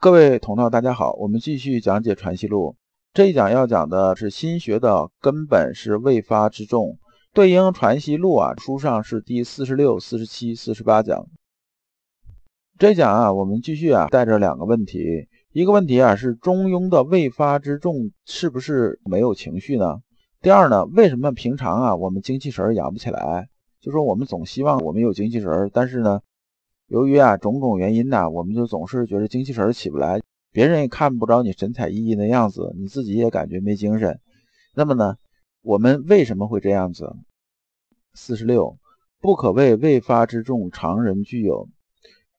各位同道，大家好，我们继续讲解《传习录》。这一讲要讲的是心学的根本是未发之众，对应《传习录》啊，书上是第四十六、四十七、四十八讲。这一讲啊，我们继续啊，带着两个问题。一个问题啊，是中庸的未发之众是不是没有情绪呢？第二呢，为什么平常啊，我们精气神养不起来？就说我们总希望我们有精气神，但是呢？由于啊种种原因呢，我们就总是觉得精气神起不来，别人也看不着你神采奕奕的样子，你自己也感觉没精神。那么呢，我们为什么会这样子？四十六，不可谓未发之众，常人具有。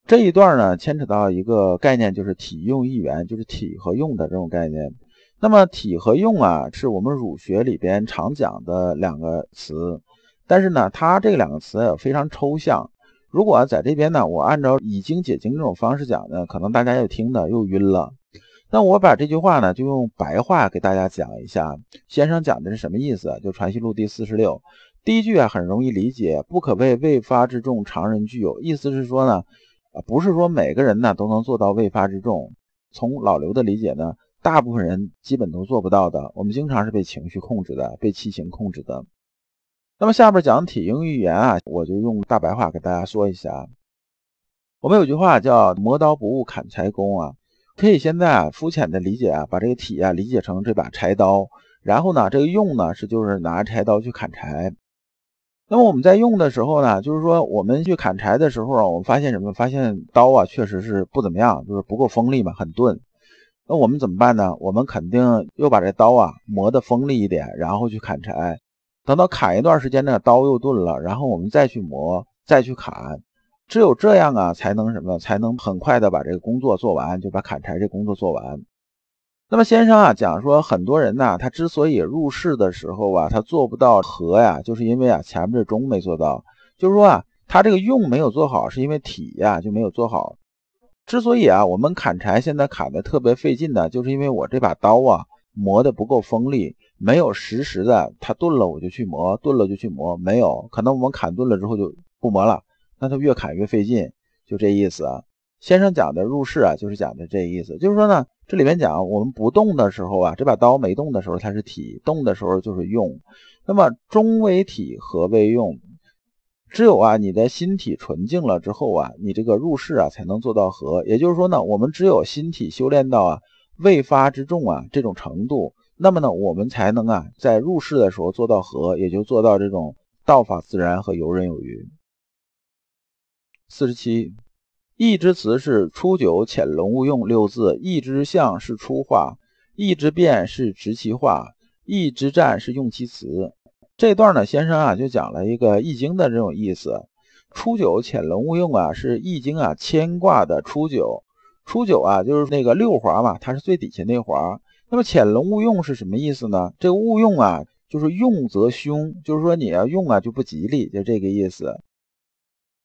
这一段呢，牵扯到一个概念，就是体用一元，就是体和用的这种概念。那么体和用啊，是我们儒学里边常讲的两个词，但是呢，它这两个词非常抽象。如果在这边呢，我按照已经解经这种方式讲呢，可能大家又听的又晕了。那我把这句话呢，就用白话给大家讲一下。先生讲的是什么意思？就《传习录》第四十六，第一句啊，很容易理解，不可谓未发之众，常人具有。意思是说呢，啊，不是说每个人呢都能做到未发之众。从老刘的理解呢，大部分人基本都做不到的。我们经常是被情绪控制的，被气情控制的。那么下边讲体用语言啊，我就用大白话给大家说一下。我们有句话叫“磨刀不误砍柴工”啊，可以现在啊肤浅的理解啊，把这个体啊理解成这把柴刀，然后呢，这个用呢是就是拿柴刀去砍柴。那么我们在用的时候呢，就是说我们去砍柴的时候啊，我们发现什么？发现刀啊确实是不怎么样，就是不够锋利嘛，很钝。那我们怎么办呢？我们肯定又把这刀啊磨得锋利一点，然后去砍柴。等到砍一段时间呢，刀又钝了，然后我们再去磨，再去砍，只有这样啊，才能什么？才能很快的把这个工作做完，就把砍柴这工作做完。那么先生啊讲说，很多人呢，他之所以入世的时候啊，他做不到和呀，就是因为啊前面这中没做到，就是说啊，他这个用没有做好，是因为体呀就没有做好。之所以啊我们砍柴现在砍的特别费劲的，就是因为我这把刀啊磨的不够锋利。没有实时的，它钝了我就去磨，钝了就去磨。没有可能我们砍钝了之后就不磨了，那它越砍越费劲，就这意思啊。先生讲的入世啊，就是讲的这意思，就是说呢，这里面讲我们不动的时候啊，这把刀没动的时候它是体，动的时候就是用。那么中为体，和为用？只有啊，你的心体纯净了之后啊，你这个入世啊才能做到和。也就是说呢，我们只有心体修炼到啊未发之众啊这种程度。那么呢，我们才能啊，在入世的时候做到和，也就做到这种道法自然和游刃有余。四十七，义之词是初九潜龙勿用六字，义之象是初化，义之变是直其化，义之战是用其词。这段呢，先生啊就讲了一个易经的这种意思。初九潜龙勿用啊，是易经啊牵挂的初九，初九啊就是那个六华嘛，它是最底下那华。那么潜龙勿用是什么意思呢？这个勿用啊，就是用则凶，就是说你要用啊就不吉利，就这个意思。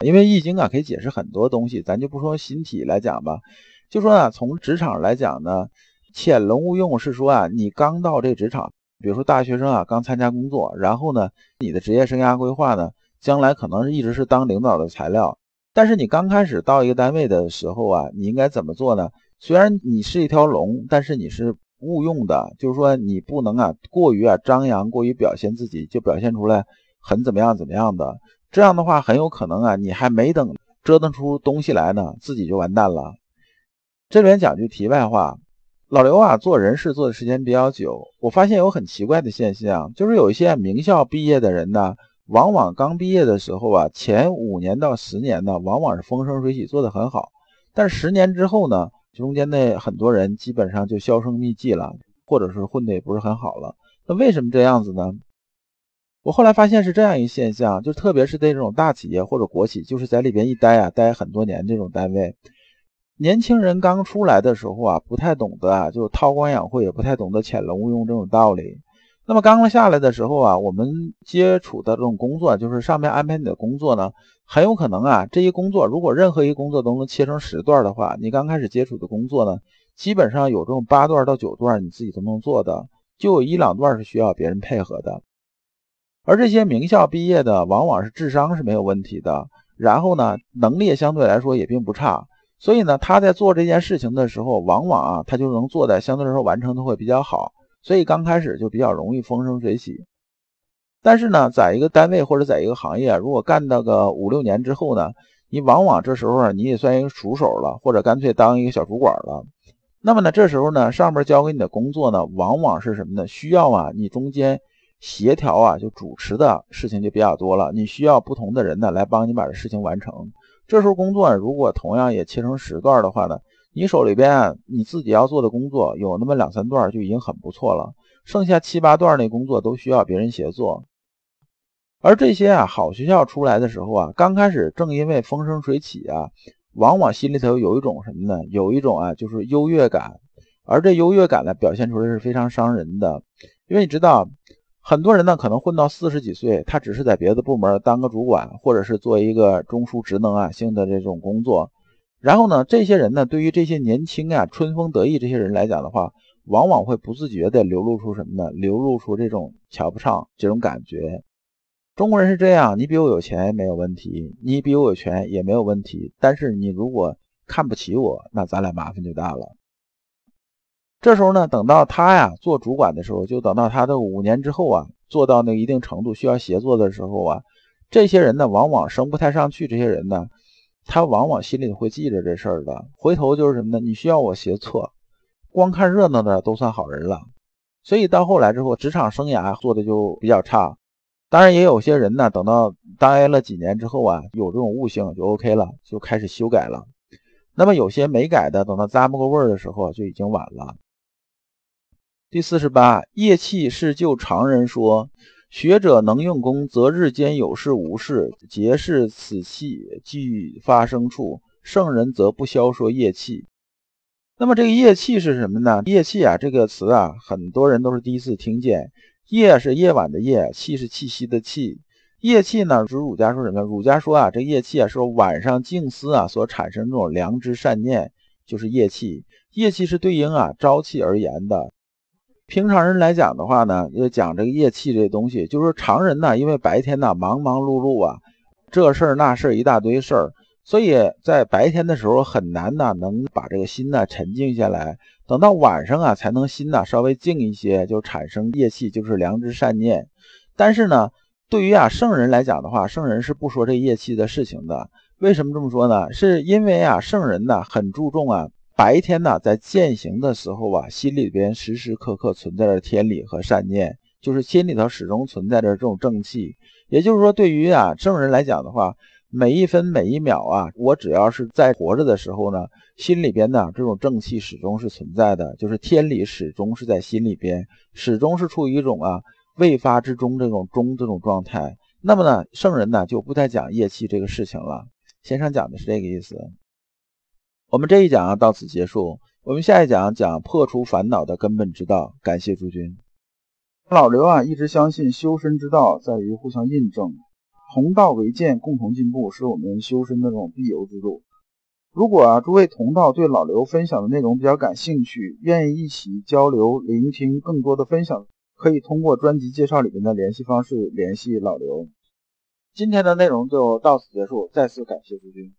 因为易经啊可以解释很多东西，咱就不说形体来讲吧，就说啊从职场来讲呢，潜龙勿用是说啊你刚到这职场，比如说大学生啊刚参加工作，然后呢你的职业生涯规划呢，将来可能是一直是当领导的材料，但是你刚开始到一个单位的时候啊，你应该怎么做呢？虽然你是一条龙，但是你是。误用的，就是说你不能啊过于啊张扬，过于表现自己，就表现出来很怎么样怎么样的。这样的话，很有可能啊你还没等折腾出东西来呢，自己就完蛋了。这里面讲句题外话，老刘啊做人事做的时间比较久，我发现有很奇怪的现象，就是有一些名校毕业的人呢，往往刚毕业的时候啊，前五年到十年呢，往往是风生水起，做得很好，但十年之后呢？中间的很多人基本上就销声匿迹了，或者是混的也不是很好了。那为什么这样子呢？我后来发现是这样一个现象，就特别是对这种大企业或者国企，就是在里边一待啊，待很多年这种单位，年轻人刚出来的时候啊，不太懂得啊，就韬光养晦，也不太懂得潜龙勿用这种道理。那么刚刚下来的时候啊，我们接触的这种工作，就是上面安排你的工作呢，很有可能啊，这一工作如果任何一个工作都能切成十段的话，你刚开始接触的工作呢，基本上有这种八段到九段你自己都能做的，就有一两段是需要别人配合的。而这些名校毕业的，往往是智商是没有问题的，然后呢，能力相对来说也并不差，所以呢，他在做这件事情的时候，往往啊，他就能做的相对来说完成的会比较好，所以刚开始就比较容易风生水起。但是呢，在一个单位或者在一个行业，如果干到个五六年之后呢，你往往这时候啊，你也算一个熟手了，或者干脆当一个小主管了。那么呢，这时候呢，上边交给你的工作呢，往往是什么呢？需要啊，你中间协调啊，就主持的事情就比较多了。你需要不同的人呢，来帮你把这事情完成。这时候工作如果同样也切成十段的话呢，你手里边你自己要做的工作有那么两三段就已经很不错了，剩下七八段那工作都需要别人协作。而这些啊好学校出来的时候啊，刚开始正因为风生水起啊，往往心里头有一种什么呢？有一种啊就是优越感，而这优越感呢表现出来是非常伤人的，因为你知道。很多人呢，可能混到四十几岁，他只是在别的部门当个主管，或者是做一个中枢职能啊性的这种工作。然后呢，这些人呢，对于这些年轻啊、春风得意这些人来讲的话，往往会不自觉地流露出什么呢？流露出这种瞧不上这种感觉。中国人是这样，你比我有钱没有问题，你比我有权也没有问题，但是你如果看不起我，那咱俩麻烦就大了。这时候呢，等到他呀做主管的时候，就等到他的五年之后啊，做到那一定程度需要协作的时候啊，这些人呢往往升不太上去。这些人呢，他往往心里会记着这事儿的。回头就是什么呢？你需要我协错，光看热闹的都算好人了。所以到后来之后，职场生涯做的就比较差。当然也有些人呢，等到待了几年之后啊，有这种悟性就 OK 了，就开始修改了。那么有些没改的，等到咂摸个味儿的时候就已经晚了。第四十八，业气是就常人说，学者能用功，则日间有事无事，皆是此气具发生处；圣人则不消说业气。那么这个业气是什么呢？业气啊，这个词啊，很多人都是第一次听见。夜是夜晚的夜，气是气息的气。夜气呢，指儒家说什么？儒家说啊，这夜气啊，是晚上静思啊所产生这种良知善念，就是夜气。夜气是对应啊朝气而言的。平常人来讲的话呢，就讲这个业气这东西，就是常人呢，因为白天呢忙忙碌碌啊，这事儿那事儿一大堆事儿，所以在白天的时候很难呢能把这个心呢沉静下来，等到晚上啊才能心呢稍微静一些，就产生业气，就是良知善念。但是呢，对于啊圣人来讲的话，圣人是不说这业气的事情的。为什么这么说呢？是因为啊圣人呢很注重啊。白天呢，在践行的时候啊，心里边时时刻刻存在着天理和善念，就是心里头始终存在着这种正气。也就是说，对于啊圣人来讲的话，每一分每一秒啊，我只要是在活着的时候呢，心里边呢这种正气始终是存在的，就是天理始终是在心里边，始终是处于一种啊未发之中这种中这种状态。那么呢，圣人呢就不再讲业气这个事情了。先生讲的是这个意思。我们这一讲啊到此结束，我们下一讲讲破除烦恼的根本之道。感谢诸君。老刘啊，一直相信修身之道在于互相印证，同道为鉴，共同进步，是我们修身的这种必由之路。如果啊诸位同道对老刘分享的内容比较感兴趣，愿意一起交流、聆听更多的分享，可以通过专辑介绍里面的联系方式联系老刘。今天的内容就到此结束，再次感谢诸君。